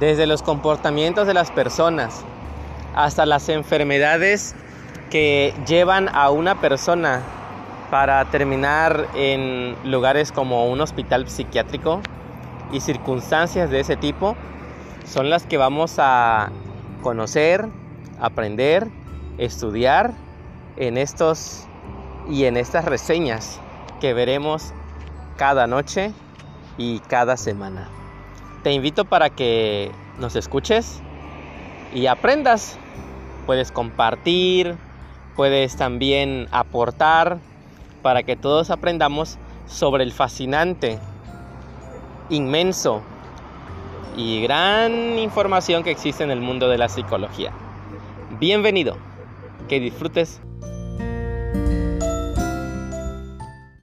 desde los comportamientos de las personas hasta las enfermedades que llevan a una persona para terminar en lugares como un hospital psiquiátrico y circunstancias de ese tipo son las que vamos a conocer, aprender, estudiar en estos y en estas reseñas que veremos cada noche y cada semana. Te invito para que nos escuches y aprendas. Puedes compartir, puedes también aportar para que todos aprendamos sobre el fascinante, inmenso y gran información que existe en el mundo de la psicología. Bienvenido, que disfrutes